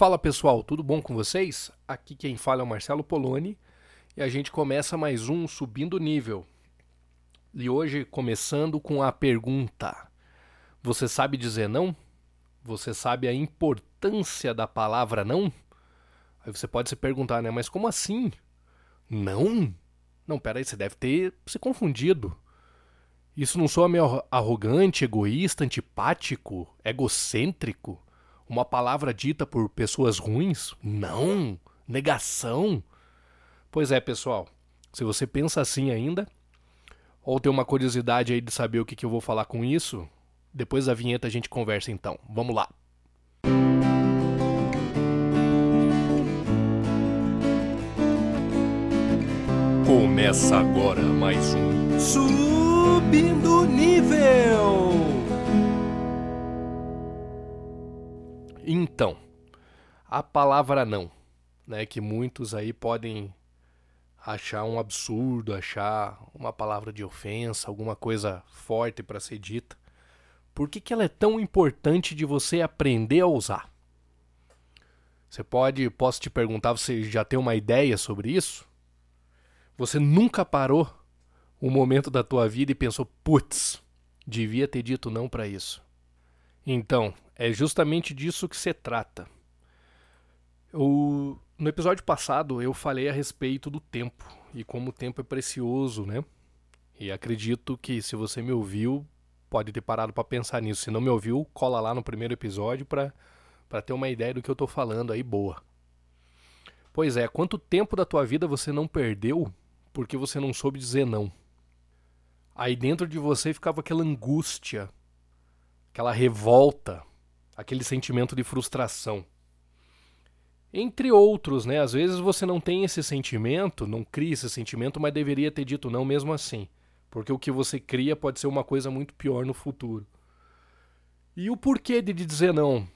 Fala pessoal, tudo bom com vocês? Aqui quem fala é o Marcelo Poloni e a gente começa mais um Subindo Nível. E hoje começando com a pergunta: Você sabe dizer não? Você sabe a importância da palavra não? Aí você pode se perguntar, né? Mas como assim? Não? Não, peraí, você deve ter se confundido. Isso não soa meio arrogante, egoísta, antipático, egocêntrico? Uma palavra dita por pessoas ruins? Não! Negação! Pois é, pessoal. Se você pensa assim ainda, ou tem uma curiosidade aí de saber o que, que eu vou falar com isso, depois da vinheta a gente conversa então. Vamos lá! Começa agora mais um Subindo Nível! Então, a palavra não, né, que muitos aí podem achar um absurdo, achar uma palavra de ofensa, alguma coisa forte para ser dita. Por que, que ela é tão importante de você aprender a usar? Você pode, posso te perguntar, você já tem uma ideia sobre isso? Você nunca parou um momento da tua vida e pensou, putz, devia ter dito não para isso. Então, é justamente disso que se trata. no episódio passado eu falei a respeito do tempo e como o tempo é precioso, né? E acredito que se você me ouviu, pode ter parado para pensar nisso. Se não me ouviu, cola lá no primeiro episódio para ter uma ideia do que eu estou falando aí boa. Pois é, quanto tempo da tua vida você não perdeu porque você não soube dizer não? Aí dentro de você ficava aquela angústia, aquela revolta, aquele sentimento de frustração. Entre outros, né? Às vezes você não tem esse sentimento, não cria esse sentimento, mas deveria ter dito não mesmo assim. Porque o que você cria pode ser uma coisa muito pior no futuro. E o porquê de dizer não?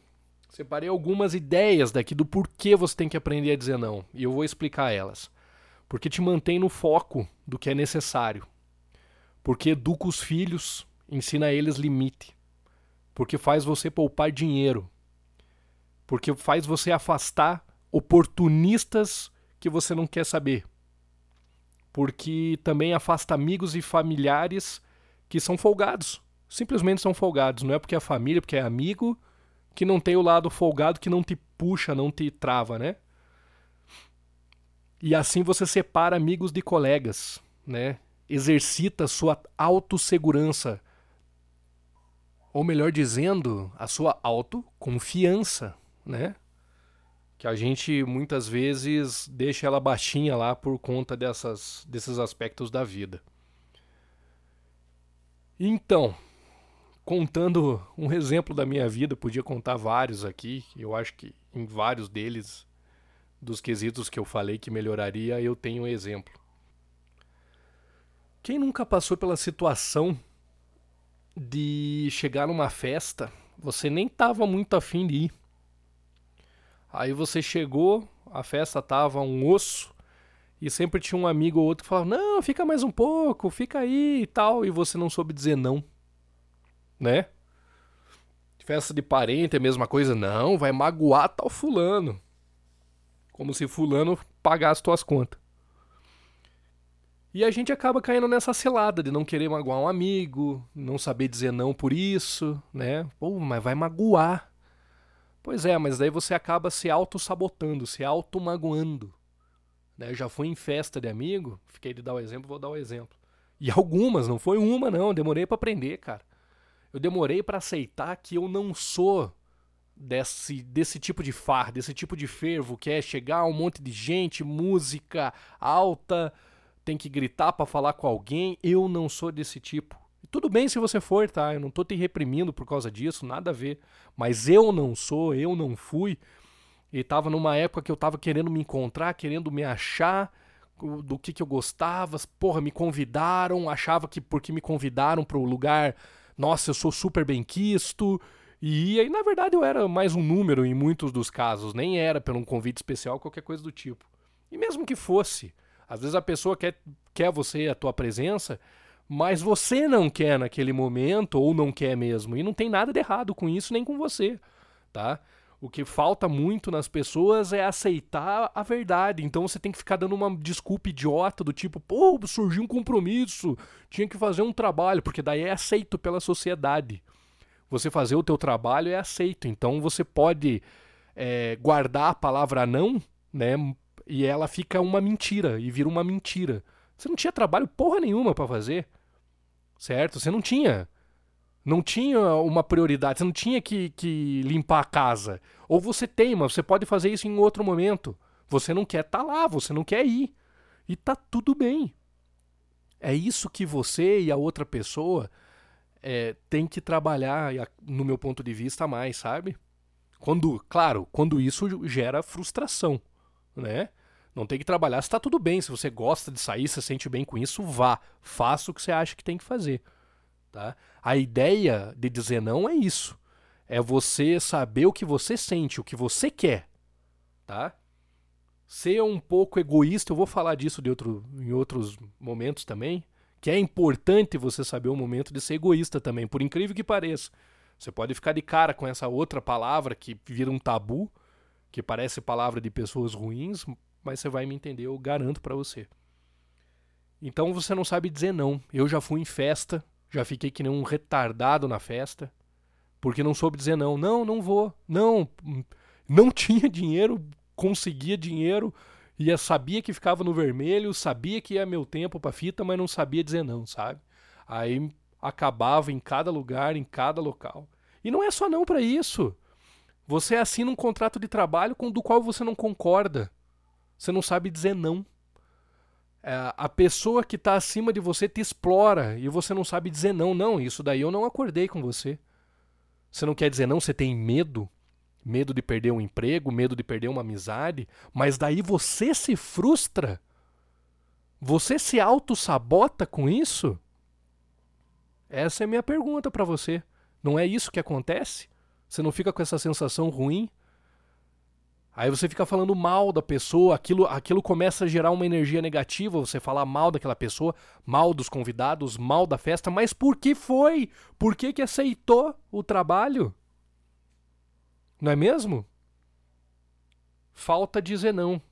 Separei algumas ideias daqui do porquê você tem que aprender a dizer não. E eu vou explicar elas. Porque te mantém no foco do que é necessário. Porque educa os filhos, ensina a eles limite porque faz você poupar dinheiro, porque faz você afastar oportunistas que você não quer saber, porque também afasta amigos e familiares que são folgados, simplesmente são folgados, não é porque é família, porque é amigo, que não tem o lado folgado que não te puxa, não te trava, né? E assim você separa amigos de colegas, né? Exercita sua autossegurança ou melhor dizendo, a sua autoconfiança, né? Que a gente muitas vezes deixa ela baixinha lá por conta dessas, desses aspectos da vida. Então, contando um exemplo da minha vida, podia contar vários aqui, eu acho que em vários deles, dos quesitos que eu falei que melhoraria, eu tenho um exemplo. Quem nunca passou pela situação de chegar numa festa, você nem tava muito afim de ir. Aí você chegou, a festa tava um osso, e sempre tinha um amigo ou outro que falava: Não, fica mais um pouco, fica aí e tal, e você não soube dizer não. Né? Festa de parente é a mesma coisa, não, vai magoar tal fulano. Como se fulano pagasse tuas contas. E a gente acaba caindo nessa cilada de não querer magoar um amigo, não saber dizer não por isso, né? Pô, mas vai magoar. Pois é, mas daí você acaba se auto-sabotando, se auto-magoando. Né? Eu já fui em festa de amigo, fiquei de dar o exemplo, vou dar o exemplo. E algumas, não foi uma não, demorei para aprender, cara. Eu demorei para aceitar que eu não sou desse, desse tipo de far, desse tipo de fervo, que é chegar um monte de gente, música alta, tem que gritar para falar com alguém. Eu não sou desse tipo. tudo bem se você for, tá? Eu não tô te reprimindo por causa disso, nada a ver. Mas eu não sou, eu não fui. E tava numa época que eu tava querendo me encontrar, querendo me achar do que que eu gostava. Porra, me convidaram, achava que porque me convidaram para o lugar, nossa, eu sou super bem quisto. E aí, na verdade, eu era mais um número em muitos dos casos, nem era pelo um convite especial, qualquer coisa do tipo. E mesmo que fosse, às vezes a pessoa quer, quer você, a tua presença, mas você não quer naquele momento ou não quer mesmo. E não tem nada de errado com isso nem com você, tá? O que falta muito nas pessoas é aceitar a verdade. Então você tem que ficar dando uma desculpa idiota do tipo, pô, surgiu um compromisso, tinha que fazer um trabalho, porque daí é aceito pela sociedade. Você fazer o teu trabalho é aceito. Então você pode é, guardar a palavra não, né? E ela fica uma mentira e vira uma mentira. Você não tinha trabalho porra nenhuma para fazer, certo? Você não tinha. Não tinha uma prioridade, você não tinha que, que limpar a casa. Ou você tem, mas você pode fazer isso em outro momento. Você não quer estar tá lá, você não quer ir. E tá tudo bem. É isso que você e a outra pessoa é, tem que trabalhar, no meu ponto de vista, mais, sabe? Quando, claro, quando isso gera frustração, né? Não tem que trabalhar se tá tudo bem. Se você gosta de sair, se sente bem com isso, vá. Faça o que você acha que tem que fazer. Tá? A ideia de dizer não é isso. É você saber o que você sente, o que você quer. Tá? Ser um pouco egoísta, eu vou falar disso de outro, em outros momentos também. Que é importante você saber o momento de ser egoísta também, por incrível que pareça. Você pode ficar de cara com essa outra palavra que vira um tabu, que parece palavra de pessoas ruins, mas você vai me entender, eu garanto para você. Então você não sabe dizer não. Eu já fui em festa já fiquei que nem um retardado na festa, porque não soube dizer não. Não, não vou. Não, não tinha dinheiro, conseguia dinheiro, ia sabia que ficava no vermelho, sabia que ia meu tempo para fita, mas não sabia dizer não, sabe? Aí acabava em cada lugar, em cada local. E não é só não para isso. Você assina um contrato de trabalho com do qual você não concorda. Você não sabe dizer não. É, a pessoa que está acima de você te explora e você não sabe dizer não. Não, isso daí eu não acordei com você. Você não quer dizer não, você tem medo. Medo de perder um emprego, medo de perder uma amizade. Mas daí você se frustra. Você se auto-sabota com isso? Essa é a minha pergunta para você. Não é isso que acontece? Você não fica com essa sensação ruim? Aí você fica falando mal da pessoa, aquilo, aquilo começa a gerar uma energia negativa, você falar mal daquela pessoa, mal dos convidados, mal da festa, mas por que foi? Por que, que aceitou o trabalho? Não é mesmo? Falta dizer não.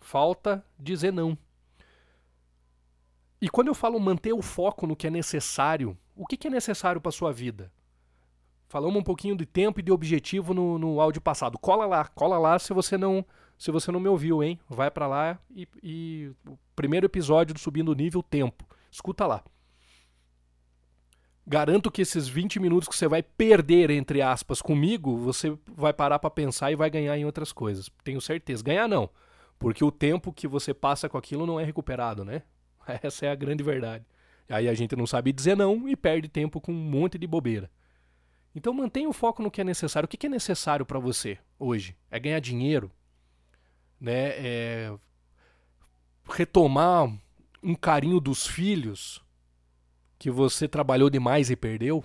Falta dizer não. E quando eu falo manter o foco no que é necessário, o que, que é necessário para sua vida? Falamos um pouquinho de tempo e de objetivo no, no áudio passado. Cola lá, cola lá se você não se você não me ouviu, hein? Vai para lá e, e o primeiro episódio do Subindo Nível Tempo. Escuta lá. Garanto que esses 20 minutos que você vai perder, entre aspas, comigo, você vai parar para pensar e vai ganhar em outras coisas. Tenho certeza. Ganhar não. Porque o tempo que você passa com aquilo não é recuperado, né? Essa é a grande verdade. Aí a gente não sabe dizer não e perde tempo com um monte de bobeira. Então mantenha o foco no que é necessário. O que é necessário para você hoje? É ganhar dinheiro? Né? É retomar um carinho dos filhos que você trabalhou demais e perdeu?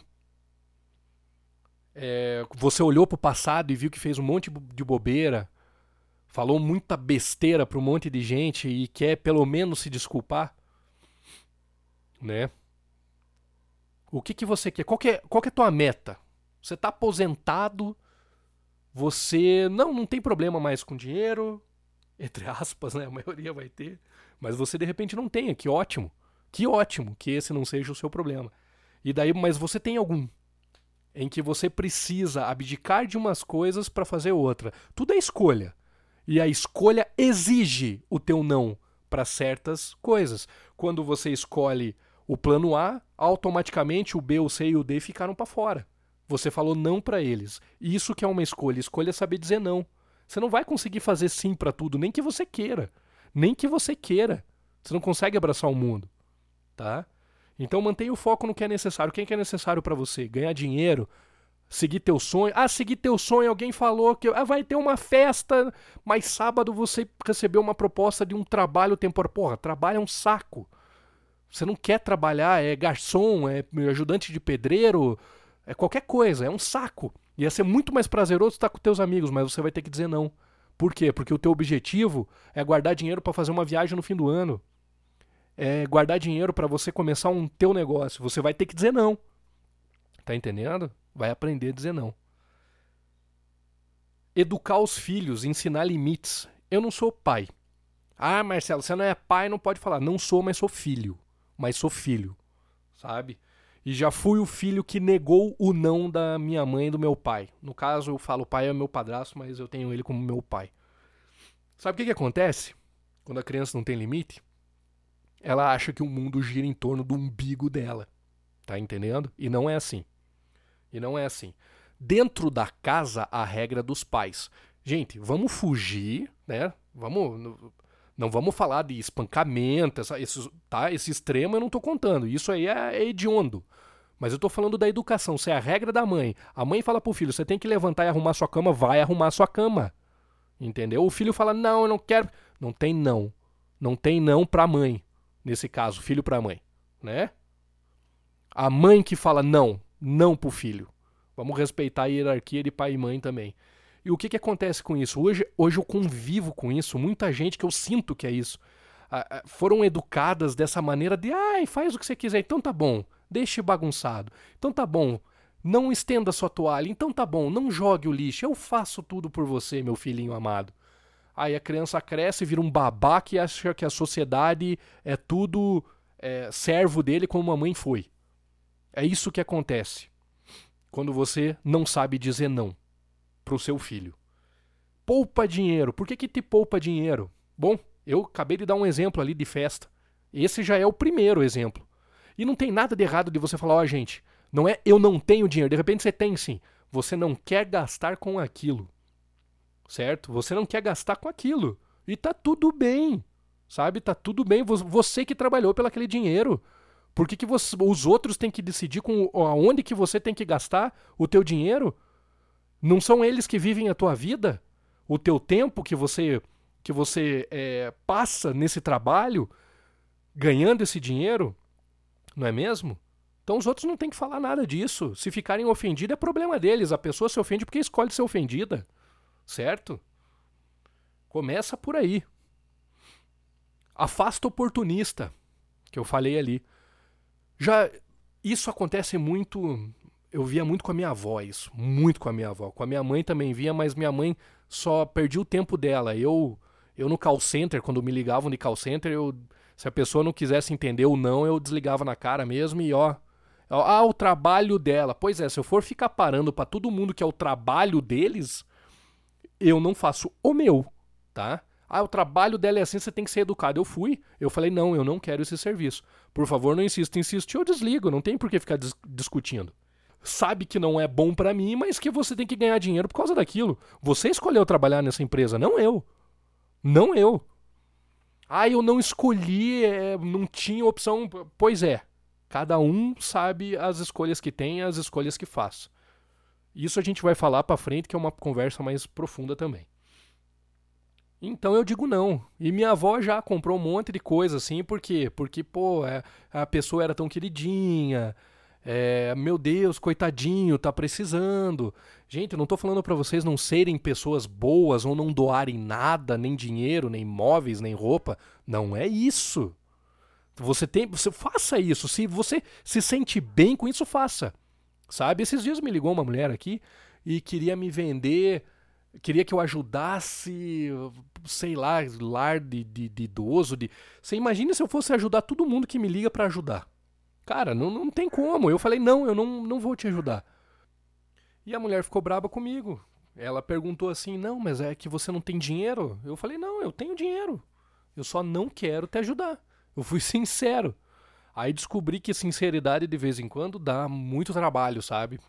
É, você olhou para o passado e viu que fez um monte de bobeira, falou muita besteira para um monte de gente e quer pelo menos se desculpar? Né? O que, que você quer? Qual que é, qual que é a tua meta? Você está aposentado, você não, não tem problema mais com dinheiro, entre aspas, né? A maioria vai ter. Mas você de repente não tem, que ótimo. Que ótimo que esse não seja o seu problema. E daí, mas você tem algum em que você precisa abdicar de umas coisas para fazer outra. Tudo é escolha. E a escolha exige o teu não para certas coisas. Quando você escolhe o plano A, automaticamente o B, o C e o D ficaram para fora. Você falou não para eles. Isso que é uma escolha. Escolha é saber dizer não. Você não vai conseguir fazer sim para tudo, nem que você queira. Nem que você queira. Você não consegue abraçar o mundo, tá? Então mantenha o foco no que é necessário. O que é, necessário para você? Ganhar dinheiro, seguir teu sonho. Ah, seguir teu sonho, alguém falou que ah, vai ter uma festa, mas sábado você recebeu uma proposta de um trabalho temporário. Porra, trabalho é um saco. Você não quer trabalhar, é garçom, é ajudante de pedreiro, é qualquer coisa, é um saco. Ia ser muito mais prazeroso estar com teus amigos, mas você vai ter que dizer não. Por quê? Porque o teu objetivo é guardar dinheiro para fazer uma viagem no fim do ano. É guardar dinheiro para você começar um teu negócio. Você vai ter que dizer não. Tá entendendo? Vai aprender a dizer não. educar os filhos, ensinar limites. Eu não sou pai. Ah, Marcelo, você não é pai, não pode falar. Não sou, mas sou filho. Mas sou filho, sabe? E já fui o filho que negou o não da minha mãe e do meu pai. No caso, eu falo pai é meu padrasto, mas eu tenho ele como meu pai. Sabe o que, que acontece quando a criança não tem limite? Ela acha que o mundo gira em torno do umbigo dela. Tá entendendo? E não é assim. E não é assim. Dentro da casa, a regra dos pais. Gente, vamos fugir, né? Vamos. Não vamos falar de espancamento, essa, esse, tá? esse extremo eu não estou contando. Isso aí é, é hediondo. Mas eu estou falando da educação. Se é a regra da mãe, a mãe fala pro filho: você tem que levantar e arrumar sua cama, vai arrumar sua cama. Entendeu? O filho fala: não, eu não quero. Não tem não. Não tem não pra mãe. Nesse caso, filho pra mãe. Né? A mãe que fala não, não pro filho. Vamos respeitar a hierarquia de pai e mãe também. E o que, que acontece com isso? Hoje, hoje eu convivo com isso, muita gente que eu sinto que é isso. Ah, ah, foram educadas dessa maneira de, ai, faz o que você quiser, então tá bom, deixe bagunçado. Então tá bom, não estenda sua toalha, então tá bom, não jogue o lixo, eu faço tudo por você, meu filhinho amado. Aí a criança cresce, vira um babaca e acha que a sociedade é tudo é, servo dele como a mãe foi. É isso que acontece quando você não sabe dizer não para o seu filho. Poupa dinheiro. Por que, que te poupa dinheiro? Bom, eu acabei de dar um exemplo ali de festa. Esse já é o primeiro exemplo. E não tem nada de errado de você falar, ó, oh, gente, não é eu não tenho dinheiro. De repente você tem sim. Você não quer gastar com aquilo. Certo? Você não quer gastar com aquilo. E tá tudo bem. Sabe? Tá tudo bem. Você que trabalhou pelo aquele dinheiro. Por que, que você, os outros têm que decidir com aonde que você tem que gastar o teu dinheiro? Não são eles que vivem a tua vida? O teu tempo que você que você é, passa nesse trabalho ganhando esse dinheiro, não é mesmo? Então os outros não têm que falar nada disso. Se ficarem ofendidos é problema deles. A pessoa se ofende porque escolhe ser ofendida, certo? Começa por aí. Afasta oportunista, que eu falei ali. Já isso acontece muito eu via muito com a minha avó isso, muito com a minha avó. Com a minha mãe também via, mas minha mãe só perdia o tempo dela. Eu eu no call center, quando me ligavam de call center, eu se a pessoa não quisesse entender ou não, eu desligava na cara mesmo e ó, ah, o trabalho dela. Pois é, se eu for ficar parando para todo mundo que é o trabalho deles, eu não faço o meu, tá? Ah, o trabalho dela é assim, você tem que ser educado. Eu fui, eu falei, não, eu não quero esse serviço. Por favor, não insista. Insiste, eu desligo, não tem por que ficar dis discutindo sabe que não é bom para mim, mas que você tem que ganhar dinheiro por causa daquilo. Você escolheu trabalhar nessa empresa, não eu. Não eu. Ah, eu não escolhi, é, não tinha opção. Pois é. Cada um sabe as escolhas que tem, as escolhas que faz. Isso a gente vai falar para frente, que é uma conversa mais profunda também. Então eu digo não. E minha avó já comprou um monte de coisa assim, por quê? Porque, pô, é, a pessoa era tão queridinha, é, meu Deus, coitadinho, tá precisando. Gente, eu não tô falando para vocês não serem pessoas boas ou não doarem nada, nem dinheiro, nem móveis, nem roupa. Não é isso. Você tem, você faça isso. Se você se sente bem com isso, faça. Sabe? Esses dias me ligou uma mulher aqui e queria me vender, queria que eu ajudasse, sei lá, lar de, de, de idoso. De... Você imagina se eu fosse ajudar todo mundo que me liga para ajudar. Cara, não, não tem como. Eu falei, não, eu não, não vou te ajudar. E a mulher ficou braba comigo. Ela perguntou assim: Não, mas é que você não tem dinheiro? Eu falei: Não, eu tenho dinheiro. Eu só não quero te ajudar. Eu fui sincero. Aí descobri que sinceridade de vez em quando dá muito trabalho, sabe?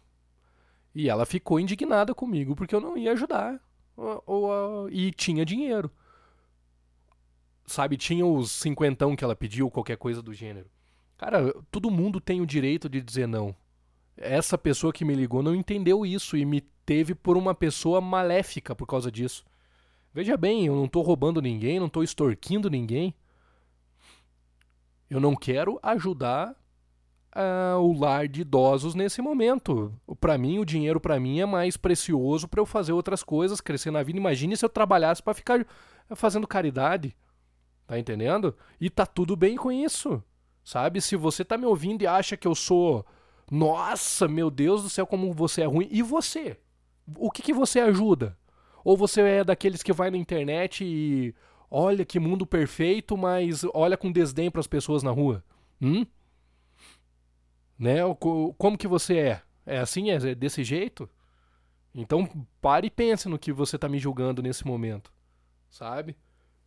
E ela ficou indignada comigo porque eu não ia ajudar. Ou, ou, e tinha dinheiro. Sabe, tinha os cinquentão que ela pediu, qualquer coisa do gênero. Cara, todo mundo tem o direito de dizer não. Essa pessoa que me ligou não entendeu isso e me teve por uma pessoa maléfica por causa disso. Veja bem, eu não estou roubando ninguém, não estou extorquindo ninguém. Eu não quero ajudar uh, o lar de idosos nesse momento. Para mim, o dinheiro para mim é mais precioso para eu fazer outras coisas, crescer na vida. Imagine se eu trabalhasse para ficar fazendo caridade. Tá entendendo? E tá tudo bem com isso. Sabe? Se você tá me ouvindo e acha que eu sou. Nossa, meu Deus do céu, como você é ruim. E você? O que, que você ajuda? Ou você é daqueles que vai na internet e olha que mundo perfeito, mas olha com desdém para as pessoas na rua? Hum? Né? Como que você é? É assim? É desse jeito? Então pare e pense no que você está me julgando nesse momento, sabe?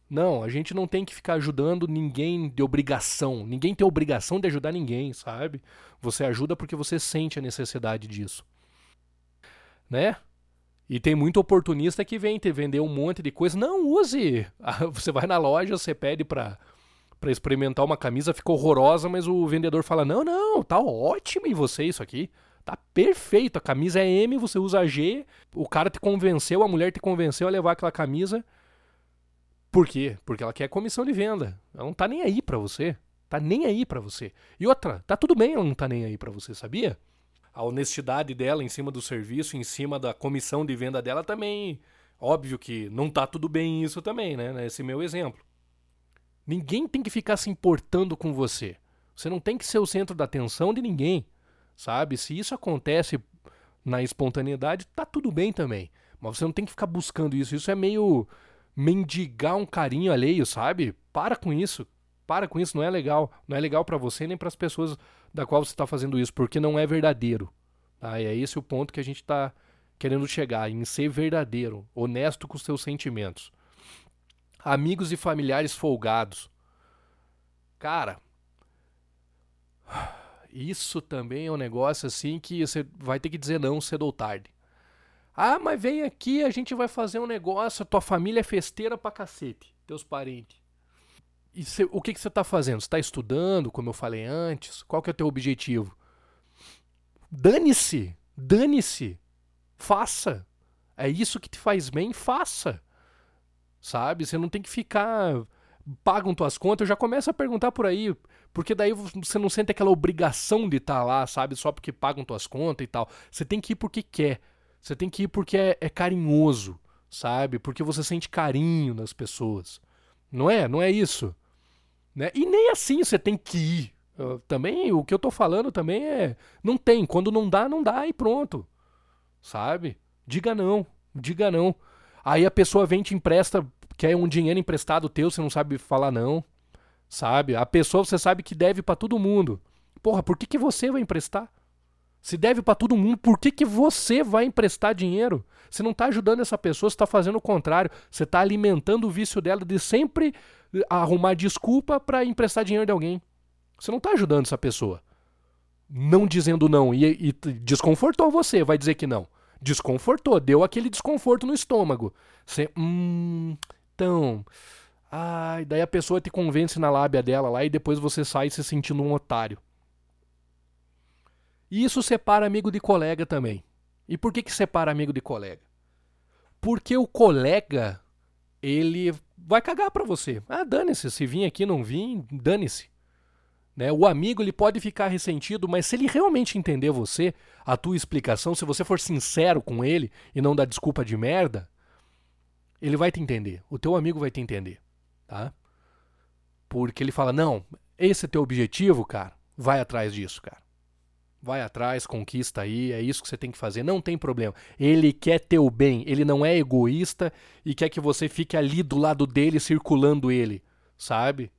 Não, a gente não tem que ficar ajudando ninguém de obrigação. Ninguém tem obrigação de ajudar ninguém, sabe? Você ajuda porque você sente a necessidade disso. Né? E tem muito oportunista que vem te vender um monte de coisa. Não, use! Você vai na loja, você pede pra, pra experimentar uma camisa, ficou horrorosa, mas o vendedor fala: Não, não, tá ótimo em você isso aqui. Tá perfeito. A camisa é M, você usa G. O cara te convenceu, a mulher te convenceu a levar aquela camisa. Por quê? Porque ela quer comissão de venda. Ela não tá nem aí pra você. Tá nem aí pra você. E outra, tá tudo bem ela não tá nem aí pra você, sabia? A honestidade dela em cima do serviço, em cima da comissão de venda dela também. Óbvio que não tá tudo bem isso também, né? Esse meu exemplo. Ninguém tem que ficar se importando com você. Você não tem que ser o centro da atenção de ninguém. Sabe? Se isso acontece na espontaneidade, tá tudo bem também. Mas você não tem que ficar buscando isso. Isso é meio mendigar um carinho alheio, sabe? Para com isso. Para com isso, não é legal. Não é legal para você nem para as pessoas da qual você está fazendo isso, porque não é verdadeiro. Tá? E é esse o ponto que a gente está querendo chegar, em ser verdadeiro, honesto com os seus sentimentos. Amigos e familiares folgados. Cara, isso também é um negócio assim que você vai ter que dizer não cedo ou tarde. Ah, mas vem aqui, a gente vai fazer um negócio, tua família é festeira pra cacete, teus parentes. E cê, o que, você está fazendo? Você está estudando, como eu falei antes? Qual que é o teu objetivo? Dane-se! Dane-se! Faça! É isso que te faz bem, faça! Sabe? Você não tem que ficar. Pagam tuas contas, eu já começo a perguntar por aí. Porque daí você não sente aquela obrigação de estar tá lá, sabe? Só porque pagam tuas contas e tal. Você tem que ir porque quer. Você tem que ir porque é, é carinhoso, sabe? Porque você sente carinho nas pessoas. Não é? Não é isso? Né? E nem assim você tem que ir. Eu, também, o que eu tô falando também é. Não tem. Quando não dá, não dá e pronto. Sabe? Diga não. Diga não. Aí a pessoa vem te empresta, quer um dinheiro emprestado teu, você não sabe falar não. Sabe? A pessoa você sabe que deve para todo mundo. Porra, por que, que você vai emprestar? Se deve para todo mundo, por que, que você vai emprestar dinheiro? Você não está ajudando essa pessoa, você está fazendo o contrário. Você está alimentando o vício dela de sempre arrumar desculpa para emprestar dinheiro de alguém. Você não está ajudando essa pessoa. Não dizendo não e, e desconfortou você, vai dizer que não. Desconfortou, deu aquele desconforto no estômago. Você, hum, então, ai, daí a pessoa te convence na lábia dela lá e depois você sai se sentindo um otário. E isso separa amigo de colega também. E por que, que separa amigo de colega? Porque o colega, ele vai cagar pra você. Ah, dane-se, se vir aqui não vir, dane-se. Né? O amigo ele pode ficar ressentido, mas se ele realmente entender você, a tua explicação, se você for sincero com ele e não dar desculpa de merda, ele vai te entender. O teu amigo vai te entender, tá? Porque ele fala: "Não, esse é teu objetivo, cara. Vai atrás disso, cara." Vai atrás, conquista aí, é isso que você tem que fazer, não tem problema. Ele quer teu bem, ele não é egoísta e quer que você fique ali do lado dele, circulando ele, sabe?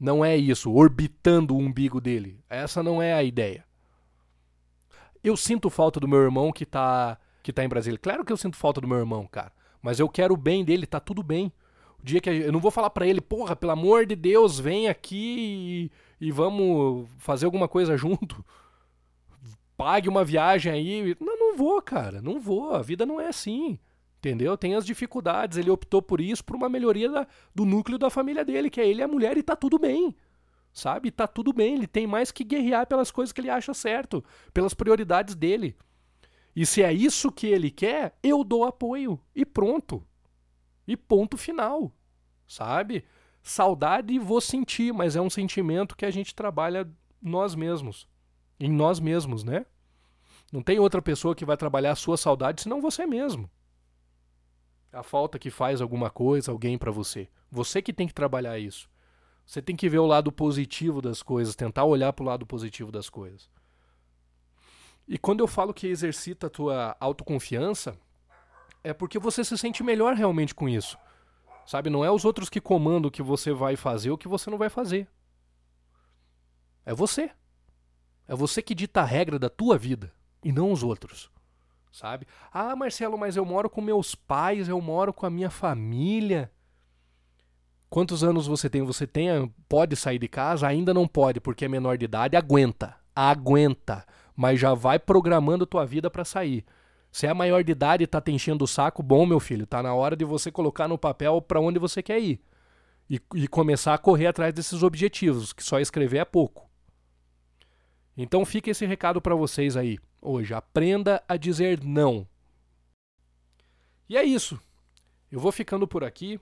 Não é isso, orbitando o umbigo dele. Essa não é a ideia. Eu sinto falta do meu irmão que tá, que tá em Brasília. Claro que eu sinto falta do meu irmão, cara. Mas eu quero o bem dele, tá tudo bem. O dia que eu não vou falar para ele, porra, pelo amor de Deus, vem aqui e, e vamos fazer alguma coisa junto pague uma viagem aí. Não, não vou, cara, não vou. A vida não é assim. Entendeu? Tem as dificuldades. Ele optou por isso, por uma melhoria da, do núcleo da família dele, que é ele e a mulher, e tá tudo bem. Sabe? Tá tudo bem. Ele tem mais que guerrear pelas coisas que ele acha certo, pelas prioridades dele. E se é isso que ele quer, eu dou apoio. E pronto. E ponto final. Sabe? Saudade vou sentir, mas é um sentimento que a gente trabalha nós mesmos. Em nós mesmos, né? Não tem outra pessoa que vai trabalhar a sua saudade senão você mesmo. A falta que faz alguma coisa, alguém para você. Você que tem que trabalhar isso. Você tem que ver o lado positivo das coisas, tentar olhar para o lado positivo das coisas. E quando eu falo que exercita a tua autoconfiança, é porque você se sente melhor realmente com isso. Sabe? Não é os outros que comandam o que você vai fazer ou o que você não vai fazer. É você. É você que dita a regra da tua vida e não os outros. Sabe? Ah, Marcelo, mas eu moro com meus pais, eu moro com a minha família. Quantos anos você tem? Você tem, pode sair de casa? Ainda não pode, porque é menor de idade. Aguenta, aguenta. Mas já vai programando tua vida para sair. Se é maior de idade e tá te enchendo o saco, bom, meu filho, tá na hora de você colocar no papel para onde você quer ir. E, e começar a correr atrás desses objetivos, que só escrever é pouco. Então fica esse recado para vocês aí hoje. Aprenda a dizer não. E é isso. Eu vou ficando por aqui.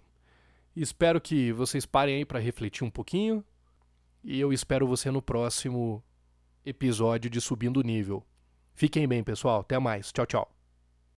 Espero que vocês parem aí para refletir um pouquinho. E eu espero você no próximo episódio de Subindo Nível. Fiquem bem, pessoal. Até mais. Tchau, tchau.